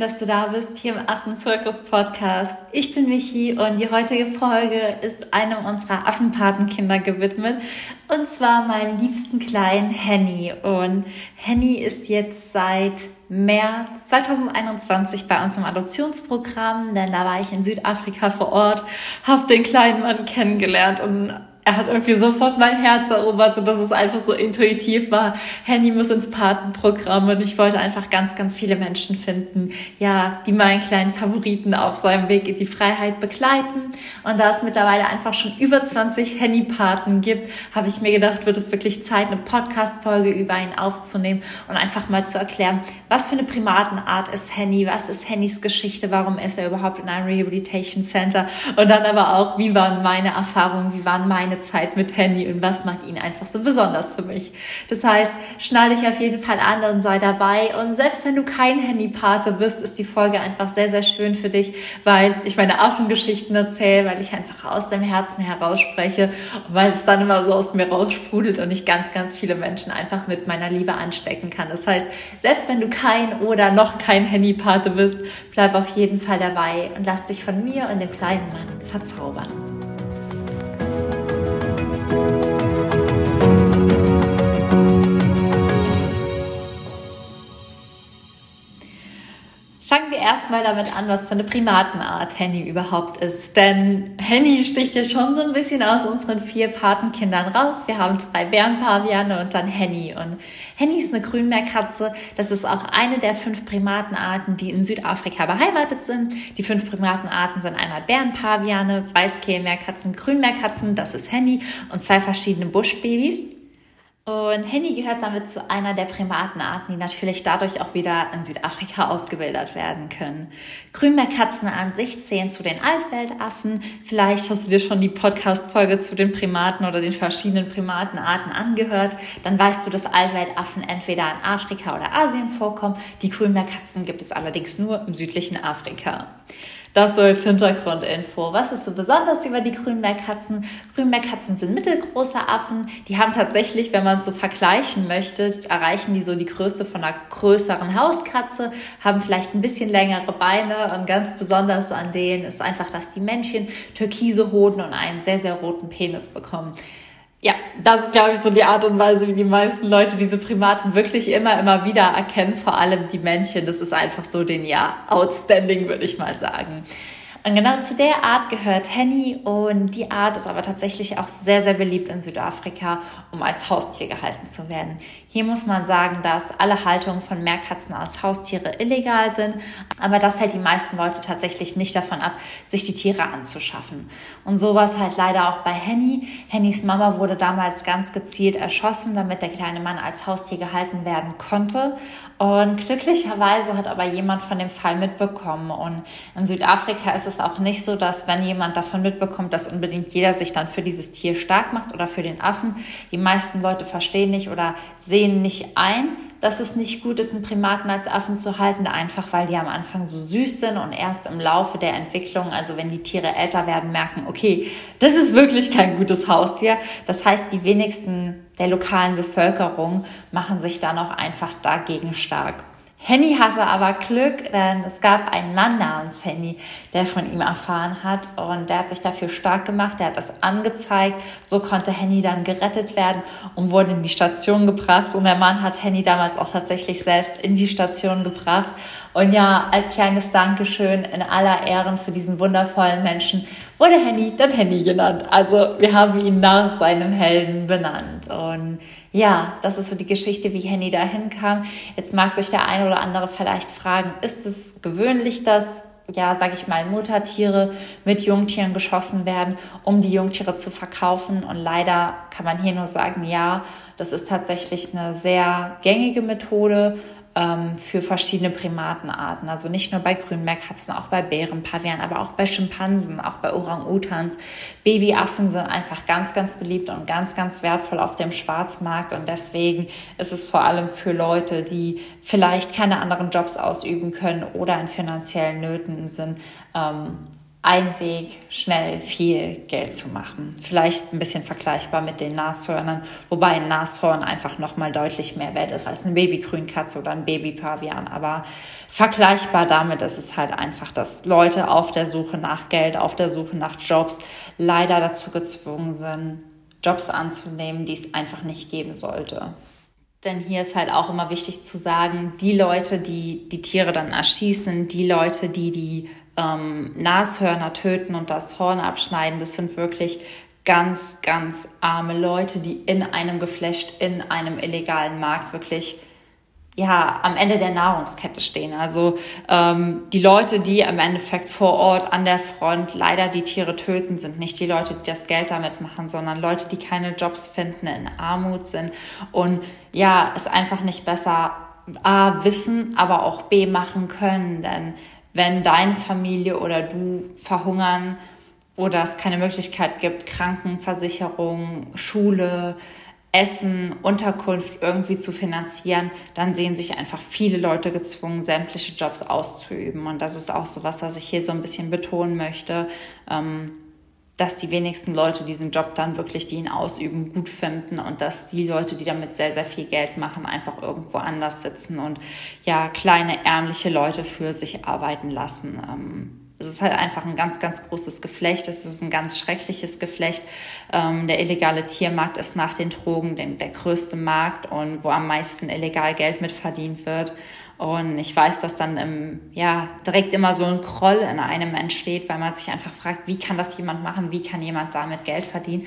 dass du da bist hier im Affenzirkus Podcast. Ich bin Michi und die heutige Folge ist einem unserer Affenpatenkinder gewidmet und zwar meinem liebsten kleinen Henny. Und Henny ist jetzt seit März 2021 bei uns im Adoptionsprogramm, denn da war ich in Südafrika vor Ort, habe den kleinen Mann kennengelernt und er hat irgendwie sofort mein Herz erobert, so dass es einfach so intuitiv war. Henny muss ins Patenprogramm und ich wollte einfach ganz, ganz viele Menschen finden, ja, die meinen kleinen Favoriten auf seinem Weg in die Freiheit begleiten. Und da es mittlerweile einfach schon über 20 Henny-Paten gibt, habe ich mir gedacht, wird es wirklich Zeit, eine Podcast-Folge über ihn aufzunehmen und einfach mal zu erklären, was für eine Primatenart ist Henny, was ist Hennys Geschichte, warum ist er überhaupt in einem Rehabilitation Center und dann aber auch, wie waren meine Erfahrungen, wie waren meine meine Zeit mit Handy und was macht ihn einfach so besonders für mich. Das heißt, schnall dich auf jeden Fall an und sei dabei. Und selbst wenn du kein Handypate bist, ist die Folge einfach sehr, sehr schön für dich, weil ich meine Affengeschichten erzähle, weil ich einfach aus dem Herzen heraus spreche und weil es dann immer so aus mir raussprudelt und ich ganz, ganz viele Menschen einfach mit meiner Liebe anstecken kann. Das heißt, selbst wenn du kein oder noch kein Handypate bist, bleib auf jeden Fall dabei und lass dich von mir und dem kleinen Mann verzaubern. Erstmal damit an, was für eine Primatenart Henny überhaupt ist. Denn Henny sticht ja schon so ein bisschen aus unseren vier Patenkindern raus. Wir haben zwei Bärenpaviane und dann Henny. Und Henny ist eine Grünmeerkatze. Das ist auch eine der fünf Primatenarten, die in Südafrika beheimatet sind. Die fünf Primatenarten sind einmal Bärenpaviane, Weißkehlmeerkatzen, Grünmeerkatzen, das ist Henny und zwei verschiedene Buschbabys. Und Henny gehört damit zu einer der Primatenarten, die natürlich dadurch auch wieder in Südafrika ausgebildet werden können. Grünmeerkatzen an sich zählen zu den Altweltaffen. Vielleicht hast du dir schon die Podcast-Folge zu den Primaten oder den verschiedenen Primatenarten angehört. Dann weißt du, dass Altweltaffen entweder in Afrika oder Asien vorkommen. Die Grünmeerkatzen gibt es allerdings nur im südlichen Afrika. Das so als Hintergrundinfo. Was ist so besonders über die Grünmeerkatzen? Grünmeerkatzen sind mittelgroße Affen. Die haben tatsächlich, wenn man es so vergleichen möchte, erreichen die so die Größe von einer größeren Hauskatze, haben vielleicht ein bisschen längere Beine und ganz besonders an denen ist einfach, dass die Männchen türkise Hoden und einen sehr, sehr roten Penis bekommen ja, das ist, glaube ich, so die Art und Weise, wie die meisten Leute diese Primaten wirklich immer, immer wieder erkennen, vor allem die Männchen. Das ist einfach so den, ja, outstanding, würde ich mal sagen. Und genau zu der Art gehört Henny und die Art ist aber tatsächlich auch sehr, sehr beliebt in Südafrika, um als Haustier gehalten zu werden. Hier muss man sagen, dass alle Haltungen von Meerkatzen als Haustiere illegal sind, aber das hält die meisten Leute tatsächlich nicht davon ab, sich die Tiere anzuschaffen. Und so war es halt leider auch bei Henny. Hennys Mama wurde damals ganz gezielt erschossen, damit der kleine Mann als Haustier gehalten werden konnte. Und glücklicherweise hat aber jemand von dem Fall mitbekommen. Und in Südafrika ist es auch nicht so, dass wenn jemand davon mitbekommt, dass unbedingt jeder sich dann für dieses Tier stark macht oder für den Affen. Die meisten Leute verstehen nicht oder sehen nicht ein, dass es nicht gut ist, einen Primaten als Affen zu halten, einfach weil die am Anfang so süß sind und erst im Laufe der Entwicklung, also wenn die Tiere älter werden, merken, okay, das ist wirklich kein gutes Haustier. Das heißt, die wenigsten der lokalen Bevölkerung machen sich dann auch einfach dagegen stark. Henny hatte aber Glück, denn es gab einen Mann namens Henny, der von ihm erfahren hat und der hat sich dafür stark gemacht, der hat das angezeigt. So konnte Henny dann gerettet werden und wurde in die Station gebracht und der Mann hat Henny damals auch tatsächlich selbst in die Station gebracht. Und ja, als kleines Dankeschön in aller Ehren für diesen wundervollen Menschen wurde Henny dann Henny genannt. Also wir haben ihn nach seinem Helden benannt und ja, das ist so die Geschichte, wie Henny dahin kam. Jetzt mag sich der eine oder andere vielleicht fragen, ist es gewöhnlich, dass ja, sage ich mal, Muttertiere mit Jungtieren geschossen werden, um die Jungtiere zu verkaufen. Und leider kann man hier nur sagen, ja, das ist tatsächlich eine sehr gängige Methode ähm, für verschiedene Primatenarten. Also nicht nur bei Grünmeerkatzen, auch bei Bären, Pavianen, aber auch bei Schimpansen, auch bei Orang-Utans. Babyaffen sind einfach ganz, ganz beliebt und ganz, ganz wertvoll auf dem Schwarzmarkt. Und deswegen ist es vor allem für Leute, die vielleicht keine anderen Jobs ausüben können oder in finanziellen Nöten sind, ähm, ein Weg, schnell viel Geld zu machen. Vielleicht ein bisschen vergleichbar mit den Nashörnern, wobei ein Nashorn einfach nochmal deutlich mehr wert ist als eine Babygrünkatze oder ein Babypavian. Aber vergleichbar damit ist es halt einfach, dass Leute auf der Suche nach Geld, auf der Suche nach Jobs leider dazu gezwungen sind, Jobs anzunehmen, die es einfach nicht geben sollte. Denn hier ist halt auch immer wichtig zu sagen, die Leute, die die Tiere dann erschießen, die Leute, die die ähm, Nashörner töten und das Horn abschneiden. Das sind wirklich ganz, ganz arme Leute, die in einem Geflecht, in einem illegalen Markt wirklich ja, am Ende der Nahrungskette stehen. Also ähm, die Leute, die im Endeffekt vor Ort an der Front leider die Tiere töten, sind nicht die Leute, die das Geld damit machen, sondern Leute, die keine Jobs finden, in Armut sind und ja, es einfach nicht besser A wissen, aber auch B machen können. Denn wenn deine Familie oder du verhungern oder es keine Möglichkeit gibt, Krankenversicherung, Schule, Essen, Unterkunft irgendwie zu finanzieren, dann sehen sich einfach viele Leute gezwungen, sämtliche Jobs auszuüben. Und das ist auch so was, was ich hier so ein bisschen betonen möchte. Ähm, dass die wenigsten Leute diesen Job dann wirklich, die ihn ausüben, gut finden und dass die Leute, die damit sehr, sehr viel Geld machen, einfach irgendwo anders sitzen und ja, kleine, ärmliche Leute für sich arbeiten lassen. Ähm, es ist halt einfach ein ganz, ganz großes Geflecht. Es ist ein ganz schreckliches Geflecht. Ähm, der illegale Tiermarkt ist nach den Drogen der größte Markt und wo am meisten illegal Geld mitverdient wird. Und ich weiß, dass dann im, ja, direkt immer so ein Kroll in einem entsteht, weil man sich einfach fragt, wie kann das jemand machen? Wie kann jemand damit Geld verdienen?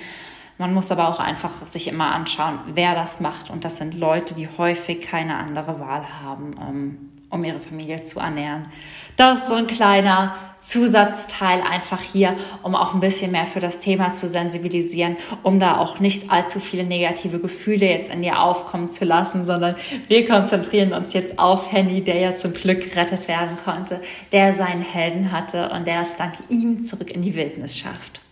Man muss aber auch einfach sich immer anschauen, wer das macht. Und das sind Leute, die häufig keine andere Wahl haben, ähm, um ihre Familie zu ernähren. Das ist so ein kleiner Zusatzteil einfach hier, um auch ein bisschen mehr für das Thema zu sensibilisieren, um da auch nicht allzu viele negative Gefühle jetzt in dir aufkommen zu lassen, sondern wir konzentrieren uns jetzt auf Henny, der ja zum Glück gerettet werden konnte, der seinen Helden hatte und der es dank ihm zurück in die Wildnis schafft.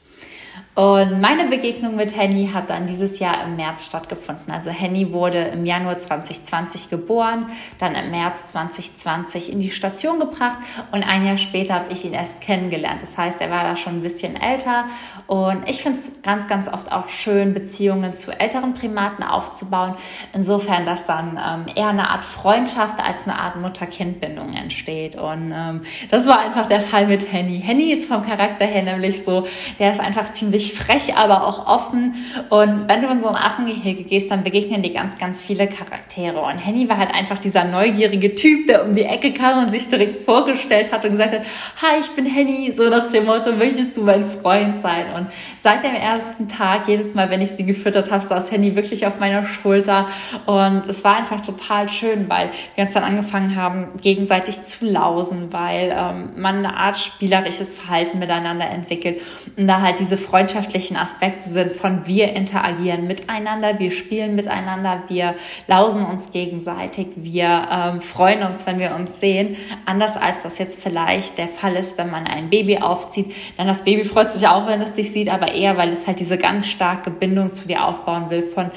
Und meine Begegnung mit Henny hat dann dieses Jahr im März stattgefunden. Also Henny wurde im Januar 2020 geboren, dann im März 2020 in die Station gebracht und ein Jahr später habe ich ihn erst kennengelernt. Das heißt, er war da schon ein bisschen älter und ich finde es ganz, ganz oft auch schön, Beziehungen zu älteren Primaten aufzubauen. Insofern, dass dann ähm, eher eine Art Freundschaft als eine Art Mutter-Kind-Bindung entsteht. Und ähm, das war einfach der Fall mit Henny. Henny ist vom Charakter her nämlich so, der ist einfach ziemlich ziemlich frech, aber auch offen. Und wenn du in so ein Affengehege gehst, dann begegnen dir ganz, ganz viele Charaktere. Und Henny war halt einfach dieser neugierige Typ, der um die Ecke kam und sich direkt vorgestellt hat und gesagt hat, hi, ich bin Henny, so nach dem Motto, möchtest du mein Freund sein? Und seit dem ersten Tag, jedes Mal, wenn ich sie gefüttert habe, saß Henny wirklich auf meiner Schulter. Und es war einfach total schön, weil wir uns dann angefangen haben, gegenseitig zu lausen, weil ähm, man eine Art spielerisches Verhalten miteinander entwickelt und da halt diese Freundschaft freundschaftlichen Aspekte sind von wir interagieren miteinander, wir spielen miteinander, wir lausen uns gegenseitig, wir ähm, freuen uns, wenn wir uns sehen. Anders als das jetzt vielleicht der Fall ist, wenn man ein Baby aufzieht. Denn das Baby freut sich auch, wenn es dich sieht, aber eher, weil es halt diese ganz starke Bindung zu dir aufbauen will von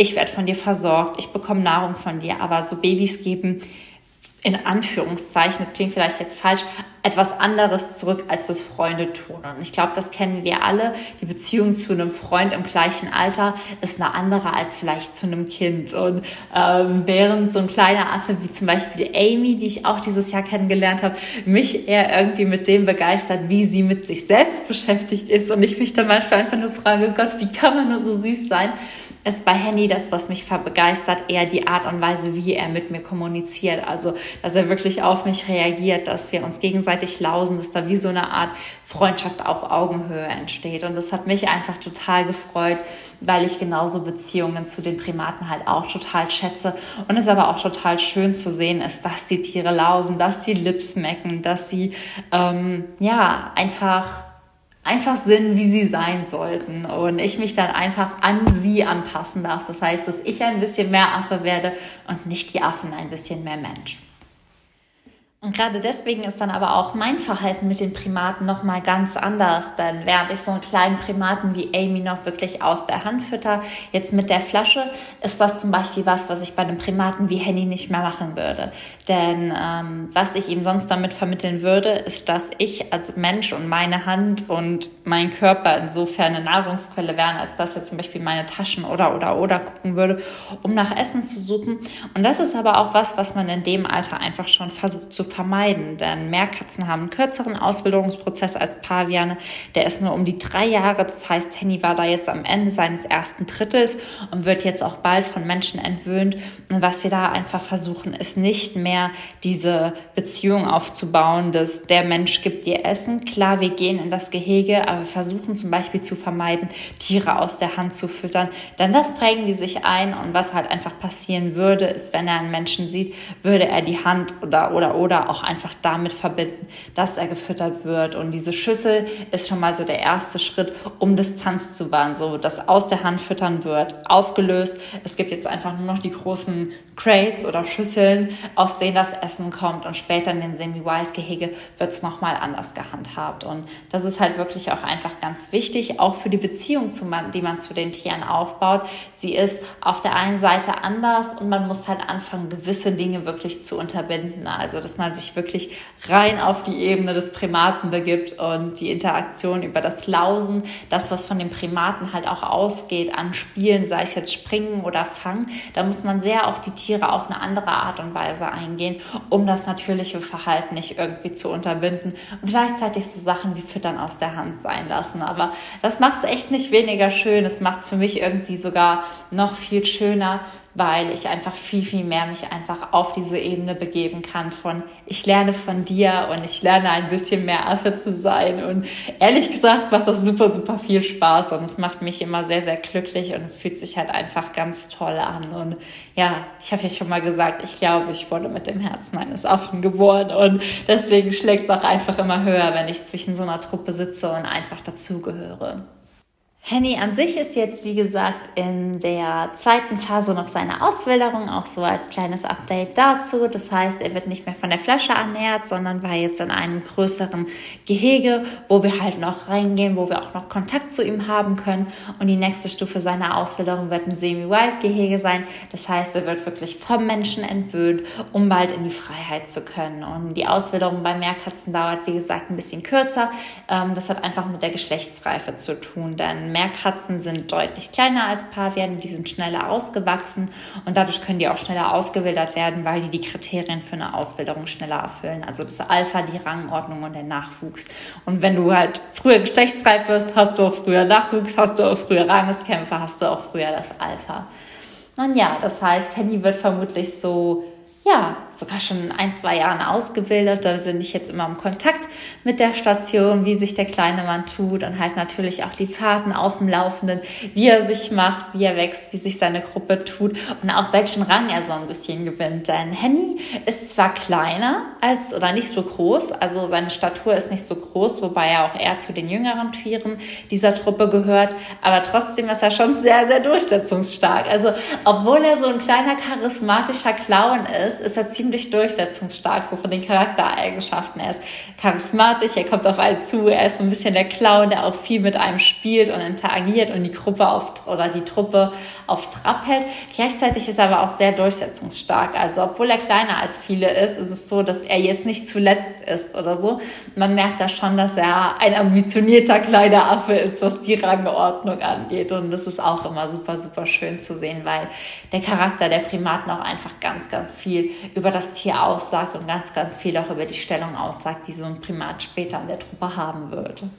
ich werde von dir versorgt, ich bekomme Nahrung von dir, aber so Babys geben in Anführungszeichen, das klingt vielleicht jetzt falsch, etwas anderes zurück, als das Freunde tun. Und ich glaube, das kennen wir alle. Die Beziehung zu einem Freund im gleichen Alter ist eine andere als vielleicht zu einem Kind. Und ähm, während so ein kleiner Affe wie zum Beispiel Amy, die ich auch dieses Jahr kennengelernt habe, mich eher irgendwie mit dem begeistert, wie sie mit sich selbst beschäftigt ist. Und ich mich dann manchmal einfach nur frage, Gott, wie kann man nur so süß sein? Ist bei Henny das, was mich begeistert, eher die Art und Weise, wie er mit mir kommuniziert. Also, dass er wirklich auf mich reagiert, dass wir uns gegenseitig lausen, dass da wie so eine Art Freundschaft auf Augenhöhe entsteht. Und das hat mich einfach total gefreut, weil ich genauso Beziehungen zu den Primaten halt auch total schätze. Und es aber auch total schön zu sehen ist, dass die Tiere lausen, dass sie Lips mecken, dass sie, ähm, ja, einfach einfach sind, wie sie sein sollten und ich mich dann einfach an sie anpassen darf. Das heißt, dass ich ein bisschen mehr Affe werde und nicht die Affen ein bisschen mehr Mensch. Und gerade deswegen ist dann aber auch mein Verhalten mit den Primaten nochmal ganz anders. Denn während ich so einen kleinen Primaten wie Amy noch wirklich aus der Hand fütter, jetzt mit der Flasche, ist das zum Beispiel was, was ich bei einem Primaten wie Henny nicht mehr machen würde. Denn ähm, was ich ihm sonst damit vermitteln würde, ist, dass ich als Mensch und meine Hand und mein Körper insofern eine Nahrungsquelle wären, als dass er zum Beispiel meine Taschen oder oder oder gucken würde, um nach Essen zu suchen. Und das ist aber auch was, was man in dem Alter einfach schon versucht zu vermeiden. Denn Meerkatzen haben einen kürzeren Ausbildungsprozess als Paviane. Der ist nur um die drei Jahre. Das heißt, Henny war da jetzt am Ende seines ersten Drittels und wird jetzt auch bald von Menschen entwöhnt. Und was wir da einfach versuchen, ist nicht mehr diese Beziehung aufzubauen, dass der Mensch gibt dir Essen. Klar, wir gehen in das Gehege, aber versuchen zum Beispiel zu vermeiden, Tiere aus der Hand zu füttern. Denn das prägen die sich ein und was halt einfach passieren würde, ist, wenn er einen Menschen sieht, würde er die Hand oder, oder, oder oder auch einfach damit verbinden, dass er gefüttert wird. Und diese Schüssel ist schon mal so der erste Schritt, um Distanz zu wahren, so dass aus der Hand füttern wird, aufgelöst. Es gibt jetzt einfach nur noch die großen Crates oder Schüsseln, aus denen das Essen kommt und später in den Semi-Wild-Gehege wird es nochmal anders gehandhabt. Und das ist halt wirklich auch einfach ganz wichtig, auch für die Beziehung, die man zu den Tieren aufbaut. Sie ist auf der einen Seite anders und man muss halt anfangen, gewisse Dinge wirklich zu unterbinden. Also, dass man man sich wirklich rein auf die Ebene des Primaten begibt und die Interaktion über das Lausen, das, was von den Primaten halt auch ausgeht an Spielen, sei es jetzt Springen oder Fangen, da muss man sehr auf die Tiere auf eine andere Art und Weise eingehen, um das natürliche Verhalten nicht irgendwie zu unterbinden und gleichzeitig so Sachen wie Füttern aus der Hand sein lassen. Aber das macht es echt nicht weniger schön. Es macht es für mich irgendwie sogar noch viel schöner, weil ich einfach viel, viel mehr mich einfach auf diese Ebene begeben kann von ich lerne von dir und ich lerne ein bisschen mehr Affe zu sein. Und ehrlich gesagt macht das super, super viel Spaß und es macht mich immer sehr, sehr glücklich und es fühlt sich halt einfach ganz toll an. Und ja, ich habe ja schon mal gesagt, ich glaube, ich wurde mit dem Herzen eines Affen geboren und deswegen schlägt es auch einfach immer höher, wenn ich zwischen so einer Truppe sitze und einfach dazugehöre. Henny an sich ist jetzt, wie gesagt, in der zweiten Phase noch seine Auswilderung, auch so als kleines Update dazu. Das heißt, er wird nicht mehr von der Flasche ernährt, sondern war jetzt in einem größeren Gehege, wo wir halt noch reingehen, wo wir auch noch Kontakt zu ihm haben können. Und die nächste Stufe seiner Auswilderung wird ein Semi-Wild-Gehege sein. Das heißt, er wird wirklich vom Menschen entwöhnt, um bald in die Freiheit zu können. Und die Auswilderung bei Meerkatzen dauert, wie gesagt, ein bisschen kürzer. Ähm, das hat einfach mit der Geschlechtsreife zu tun, denn Meerkatzen sind deutlich kleiner als Paviane, die sind schneller ausgewachsen und dadurch können die auch schneller ausgewildert werden, weil die die Kriterien für eine Auswilderung schneller erfüllen. Also das Alpha, die Rangordnung und der Nachwuchs. Und wenn du halt früher geschlechtsreif wirst, hast du auch früher Nachwuchs, hast du auch früher Rangeskämpfe, hast du auch früher das Alpha. Nun ja, das heißt, Henny wird vermutlich so ja, sogar schon in ein, zwei Jahren ausgebildet. Da bin ich jetzt immer im Kontakt mit der Station, wie sich der kleine Mann tut und halt natürlich auch die Karten auf dem Laufenden, wie er sich macht, wie er wächst, wie sich seine Gruppe tut und auch welchen Rang er so ein bisschen gewinnt. Denn Henny ist zwar kleiner als oder nicht so groß, also seine Statur ist nicht so groß, wobei er auch eher zu den jüngeren Tieren dieser Truppe gehört, aber trotzdem ist er schon sehr, sehr durchsetzungsstark. Also obwohl er so ein kleiner charismatischer Clown ist, ist, ist er ziemlich durchsetzungsstark, so von den Charaktereigenschaften. Er ist charismatisch, er kommt auf einen zu, er ist so ein bisschen der Clown, der auch viel mit einem spielt und interagiert und die Gruppe auf, oder die Truppe auf Trab hält. Gleichzeitig ist er aber auch sehr durchsetzungsstark. Also, obwohl er kleiner als viele ist, ist es so, dass er jetzt nicht zuletzt ist oder so. Man merkt da schon, dass er ein ambitionierter kleiner Affe ist, was die Rangordnung angeht. Und das ist auch immer super, super schön zu sehen, weil der Charakter der Primaten auch einfach ganz, ganz viel über das Tier aussagt und ganz, ganz viel auch über die Stellung aussagt, die so ein Primat später in der Truppe haben würde.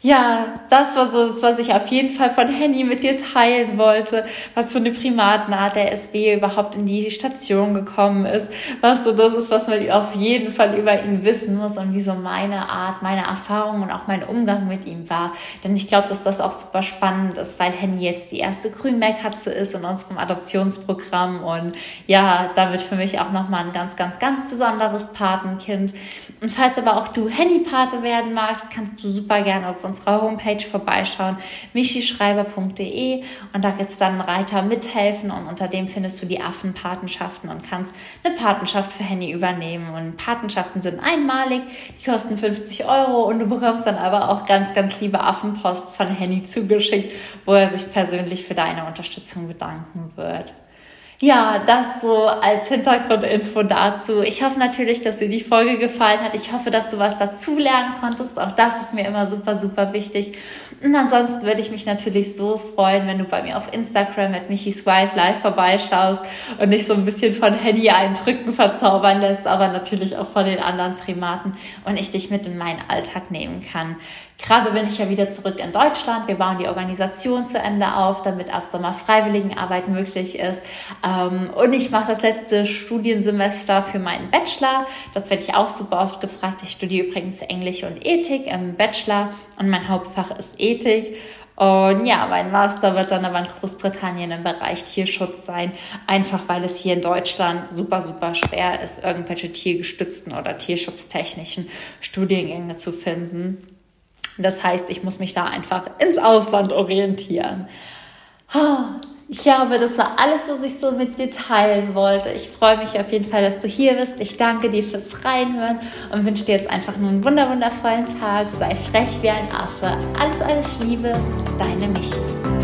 Ja, das war so das, was ich auf jeden Fall von Henny mit dir teilen wollte, was für eine Primatenart der SB überhaupt in die Station gekommen ist, was so das ist, was man auf jeden Fall über ihn wissen muss und wie so meine Art, meine Erfahrung und auch mein Umgang mit ihm war. Denn ich glaube, dass das auch super spannend ist, weil Henny jetzt die erste Grünmeerkatze ist in unserem Adoptionsprogramm und ja, damit für mich auch nochmal ein ganz, ganz, ganz besonderes Patenkind. Und falls aber auch du Henny-Pate werden magst, kannst du super gerne auf unserer Homepage vorbeischauen, michischreiber.de und da gibt es dann einen Reiter mithelfen und unter dem findest du die Affenpatenschaften und kannst eine Patenschaft für Henny übernehmen. Und Patenschaften sind einmalig, die kosten 50 Euro und du bekommst dann aber auch ganz, ganz liebe Affenpost von Henny zugeschickt, wo er sich persönlich für deine Unterstützung bedanken wird. Ja, das so als Hintergrundinfo dazu. Ich hoffe natürlich, dass dir die Folge gefallen hat. Ich hoffe, dass du was dazu lernen konntest. Auch das ist mir immer super, super wichtig. Und ansonsten würde ich mich natürlich so freuen, wenn du bei mir auf Instagram mit Michis Wildlife vorbeischaust und dich so ein bisschen von Henny eindrücken verzaubern lässt, aber natürlich auch von den anderen Primaten und ich dich mit in meinen Alltag nehmen kann. Gerade bin ich ja wieder zurück in Deutschland. Wir bauen die Organisation zu Ende auf, damit ab Sommer Freiwilligenarbeit möglich ist. Ähm, und ich mache das letzte Studiensemester für meinen Bachelor. Das werde ich auch super oft gefragt. Ich studiere übrigens Englisch und Ethik im Bachelor und mein Hauptfach ist Ethik. Und ja, mein Master wird dann aber in Großbritannien im Bereich Tierschutz sein, einfach weil es hier in Deutschland super, super schwer ist, irgendwelche tiergestützten oder tierschutztechnischen Studiengänge zu finden. Das heißt, ich muss mich da einfach ins Ausland orientieren. Ich glaube, das war alles, was ich so mit dir teilen wollte. Ich freue mich auf jeden Fall, dass du hier bist. Ich danke dir fürs Reinhören und wünsche dir jetzt einfach nur einen wundervollen Tag. Sei frech wie ein Affe. Alles, alles Liebe, deine Michi.